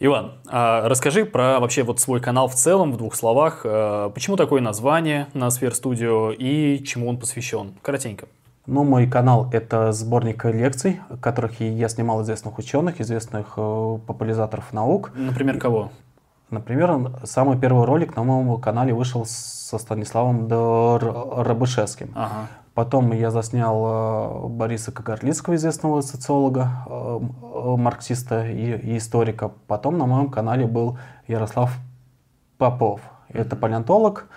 Иван, а расскажи про вообще вот свой канал в целом, в двух словах. Э, почему такое название на Сфер Студио и чему он посвящен? Коротенько. Ну, мой канал — это сборник лекций, которых я снимал известных ученых, известных э, популяризаторов наук. Например, кого? Например, самый первый ролик на моем канале вышел со Станиславом Рабышевским. Ага. Потом я заснял э, Бориса Кагарлицкого, известного социолога, э, марксиста и историка. Потом на моем канале был Ярослав Попов. Это палеонтолог,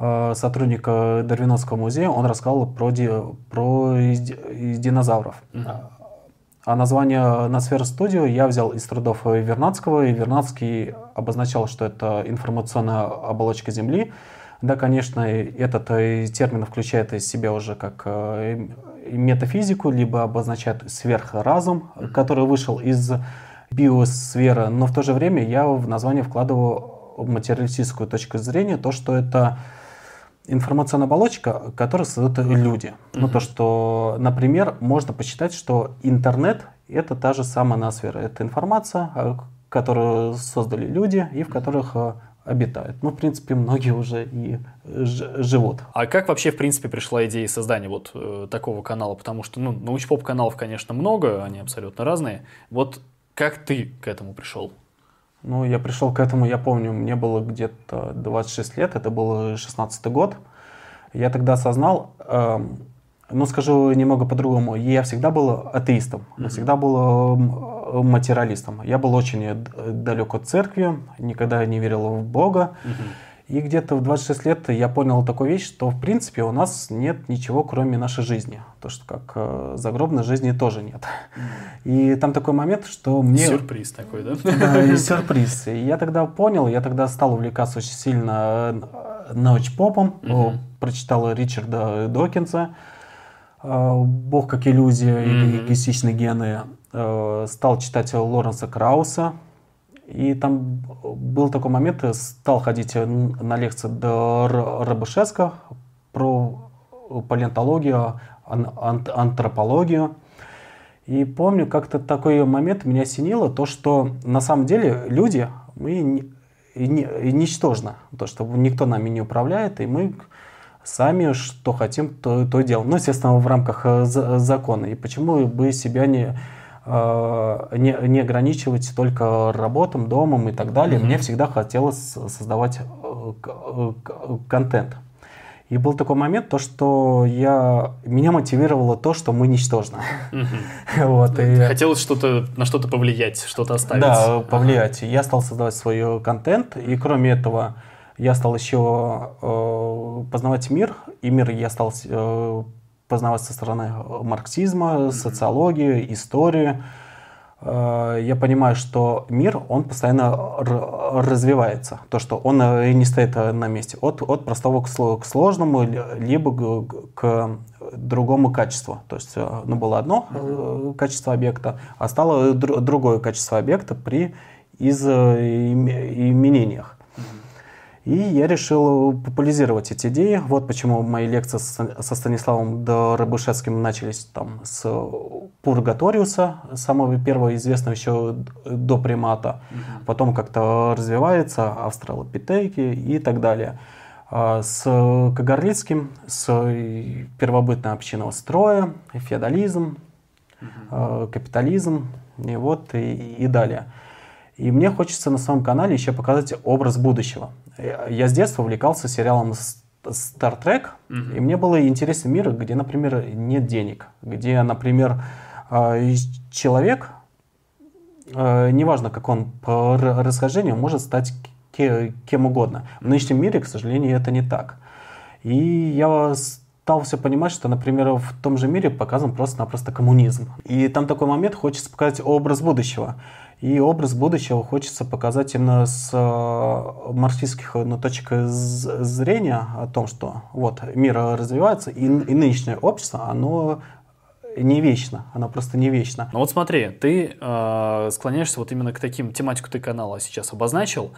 Э, сотрудника Дарвиновского музея, он рассказал про, ди, про динозавров. А название Ноосфера Студио я взял из трудов Вернадского, и Вернадский обозначал, что это информационная оболочка Земли. Да, конечно, этот э, термин включает из себя уже как э, метафизику, либо обозначает сверхразум, uh-huh. который вышел из биосферы, но в то же время я в название вкладываю материалистическую точку зрения, то, что это информационная оболочка, которую создают люди. Mm-hmm. Ну, то, что, например, можно посчитать, что интернет — это та же самая ноосфера. Это информация, э, которую создали люди и в которых э, обитают. Ну, в принципе, многие уже и живут. А как вообще, в принципе, пришла идея создания вот э, такого канала? Потому что, ну, научпоп каналов, конечно, много, они абсолютно разные. Вот как ты к этому пришел? Ну, я пришел к этому, я помню, мне было где-то 26 лет, это был 16 год. Я тогда осознал, э, ну, скажу немного по-другому, я всегда был атеистом, mm-hmm. всегда был э, материалистом. Я был очень далек от церкви, никогда не верил в Бога. Mm-hmm. И где-то в 26 лет я понял такую вещь, что в принципе у нас нет ничего, кроме нашей жизни. То, что как э, загробной жизни тоже нет. И там такой момент, что мне... Сюрприз такой, да? Да, и сюрприз. И я тогда понял, я тогда стал увлекаться очень сильно э, научпопом, угу. прочитал Ричарда Докинса э, «Бог как иллюзия» или «Эгоистичные гены», э, стал читать Лоренса Крауса, и там был такой момент, я стал ходить на лекции до Рабышевска про палеонтологию, антропологию. И помню, как-то такой момент меня осенило, то, что на самом деле люди, мы ничтожны, то, что никто нами не управляет, и мы сами что хотим, то, то делаем. Ну, естественно, в рамках э, закона. И почему бы себя не, Э, не, не ограничивать только работом, домом и так далее. Mm-hmm. Мне всегда хотелось создавать э, э, контент. И был такой момент, то, что я, меня мотивировало то, что мы ничтожны. Mm-hmm. вот, и... Хотелось что-то, на что-то повлиять, что-то оставить. Да, повлиять. Ага. Я стал создавать свой контент, и кроме этого я стал еще э, познавать мир, и мир я стал э, познавать со стороны э, марксизма, социологии, истории. Э, я понимаю, что мир, он постоянно развивается. То, что он э, не стоит на месте. От, от простого к сложному, либо к другому качеству. То есть ну, было одно качество объекта, а стало другое качество объекта при изменениях. И я решил популяризировать эти идеи. Вот почему мои лекции со Станиславом Рыбышевским начались там с Пургаториуса, самого первого известного еще до примата. Угу. Потом как-то развивается австралопитеки и так далее. А с Кагарлицким, с первобытной общинного строя, феодализм, угу. капитализм и вот и, и далее. И мне хочется на своем канале еще показать образ будущего. Я с детства увлекался сериалом Star Trek, угу. и мне было интересен мир, где, например, нет денег, где, например, э, человек, э, неважно, как он по расхождению, может стать кем угодно. В нынешнем мире, к сожалению, это не так. И я стал все понимать, что, например, в том же мире показан просто-напросто коммунизм. И там такой момент, хочется показать образ будущего. И образ будущего хочется показать именно с э, марксистских ну, точек зрения о том, что вот мир развивается, и, и нынешнее общество, оно не вечно, оно просто не вечно. Ну вот смотри, ты э, склоняешься вот именно к таким, тематику ты канала сейчас обозначил.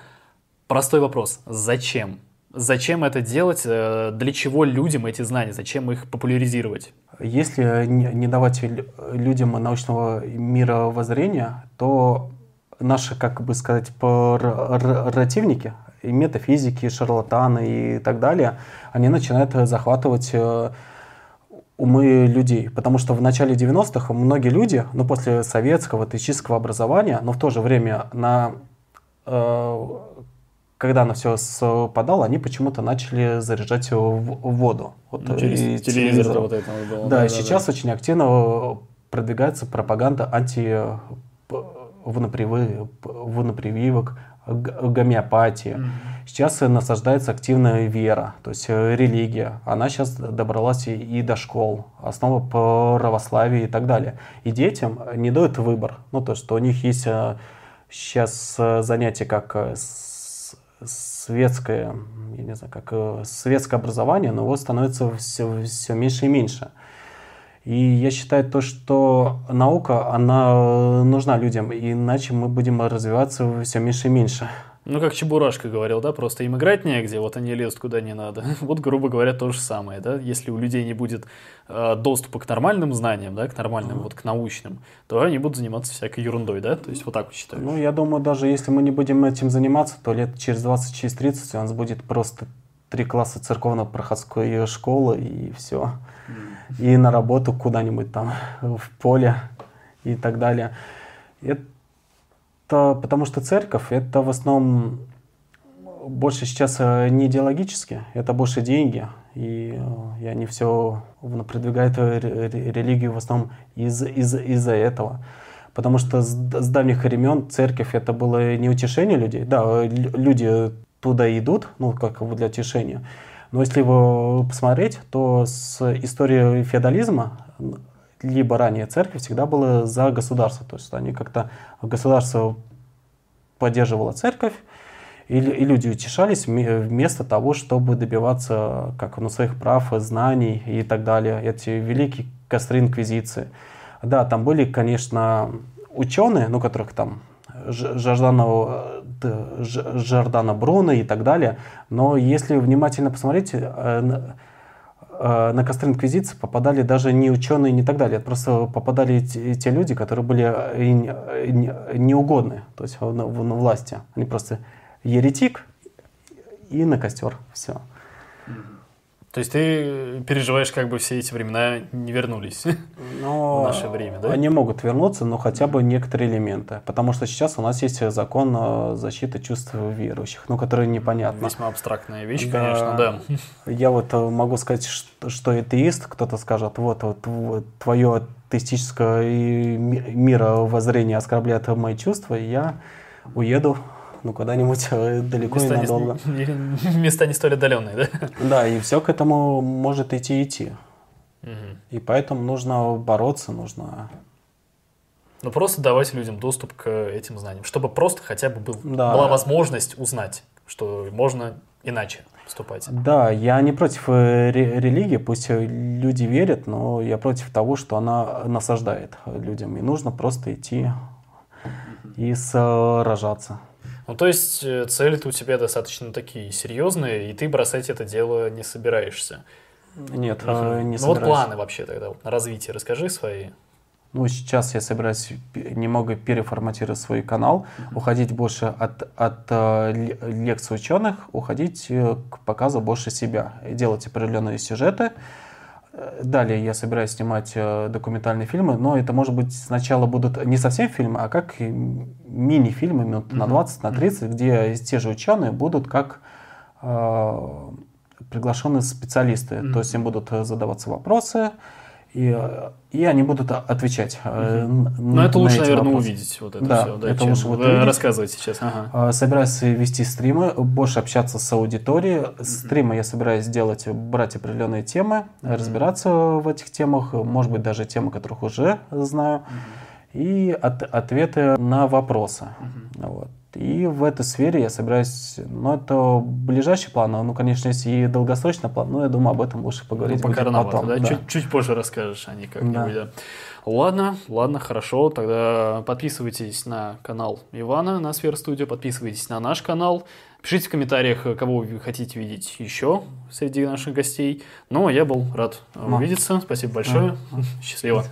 Простой вопрос, зачем? Зачем это делать? Э, для чего людям эти знания? Зачем их популяризировать? Если не давать людям научного мировоззрения, то наши, как бы сказать, противники, и метафизики, и шарлатаны и так далее, они начинают захватывать э, умы людей. Потому что в начале 90-х многие люди, ну, после советского, этического образования, но в то же время на э, когда на все спадало, они почему-то начали заряжать в воду. Вот, ну, через и телевизор, вот это было. Да, да, сейчас да. очень активно продвигается пропаганда анти вонопрививок, гомеопатии. Mm-hmm. Сейчас насаждается активная вера, то есть э, религия. Она сейчас добралась и до школ, основа православия и так далее. И детям не дают выбор. Ну, то, что у них есть сейчас э, э, занятие как светское, я не знаю, как светское образование, но его становится все, все меньше и меньше. И я считаю то, что наука, она нужна людям, иначе мы будем развиваться все меньше и меньше. Ну, как Чебурашка говорил, да, просто им играть негде, вот они лезут куда не надо. Вот, грубо говоря, то же самое, да, если у людей не будет э, доступа к нормальным знаниям, да, к нормальным, mm-hmm. вот к научным, то они будут заниматься всякой ерундой, да, то есть вот так вот считаю. Ну, я думаю, даже если мы не будем этим заниматься, то лет через 20, через 30 у нас будет просто три класса церковно-проходской школы и все. Mm-hmm. И на работу куда-нибудь там в поле и так далее. Это это потому что церковь это в основном больше сейчас э, не идеологически, это больше деньги. И, э, и они все продвигают религию в основном из, из, из-за этого. Потому что с, с давних времен церковь это было не утешение людей. Да, э, люди туда идут, ну, как для утешения. Но если его посмотреть, то с историей феодализма либо ранее церковь всегда была за государство. То есть они как-то государство поддерживало церковь, и, и люди утешались вместо того, чтобы добиваться как, ну, своих прав, знаний и так далее. Эти великие костры инквизиции. Да, там были, конечно, ученые, ну, которых там Жордана, Жордана Бруно и так далее, но если внимательно посмотреть, э, Э, на костры инквизиции попадали даже не ученые, не так далее, просто попадали те, те люди, которые были э, неугодны, то есть в, в, в власти. Они просто еретик и на костер, все. То есть ты переживаешь, как бы все эти времена не вернулись но в наше время, да? Они могут вернуться, но хотя бы некоторые элементы. Потому что сейчас у нас есть закон защиты чувств верующих, ну, который непонятно. Весьма абстрактная вещь, да. конечно, да. Я вот э, могу сказать, что атеист, кто-то скажет, вот, вот твое атеистическое мировоззрение оскорбляет мои чувства, и я уеду ну, куда-нибудь э, далеко места и надолго. Не, места не столь отдаленные, да? Да, и все к этому может идти идти. Угу. И поэтому нужно бороться, нужно... Ну, просто давать людям доступ к этим знаниям, чтобы просто хотя бы был, да. была возможность узнать, что можно иначе поступать. Да, я не против э, религии, пусть люди верят, но я против того, что она насаждает людям. И нужно просто идти и сражаться. Ну, то есть э, цели у тебя достаточно такие серьезные, и ты бросать это дело не собираешься. Нет, угу. не Ну вот планы вообще тогда вот, на развитие расскажи свои. Ну, сейчас я собираюсь немного переформатировать свой канал, mm-hmm. уходить больше от, от э, лекций ученых, уходить э, к показу больше себя, делать определенные сюжеты, Далее я собираюсь снимать э, документальные фильмы, но это, может быть, сначала будут не совсем фильмы, а как мини-фильмы минут на 20, на 30, где те же ученые будут как э, приглашенные специалисты. Mm-hmm. То есть им будут э, задаваться вопросы, и, и они будут отвечать. Угу. Но это лучше, наверное, вопросы. увидеть вот это да, все. Да, это лучше вот увидеть. рассказывать сейчас. Ага. А, собираюсь вести стримы, больше общаться с аудиторией. Угу. Стримы я собираюсь делать, брать определенные темы, угу. разбираться в этих темах, может быть, даже темы, которых уже знаю, угу. и от, ответы на вопросы. Угу. Вот. И в этой сфере я собираюсь, ну, это ближайший план, ну, конечно, есть и долгосрочный план, но я думаю, об этом лучше поговорить ну, пока рановато, потом. Да? Да. Чуть, чуть позже расскажешь о них как-нибудь, да. да. Ладно, ладно, хорошо, тогда подписывайтесь на канал Ивана на Сфер Студио, подписывайтесь на наш канал, пишите в комментариях, кого вы хотите видеть еще среди наших гостей. Ну, а я был рад увидеться, спасибо большое, Счастливо.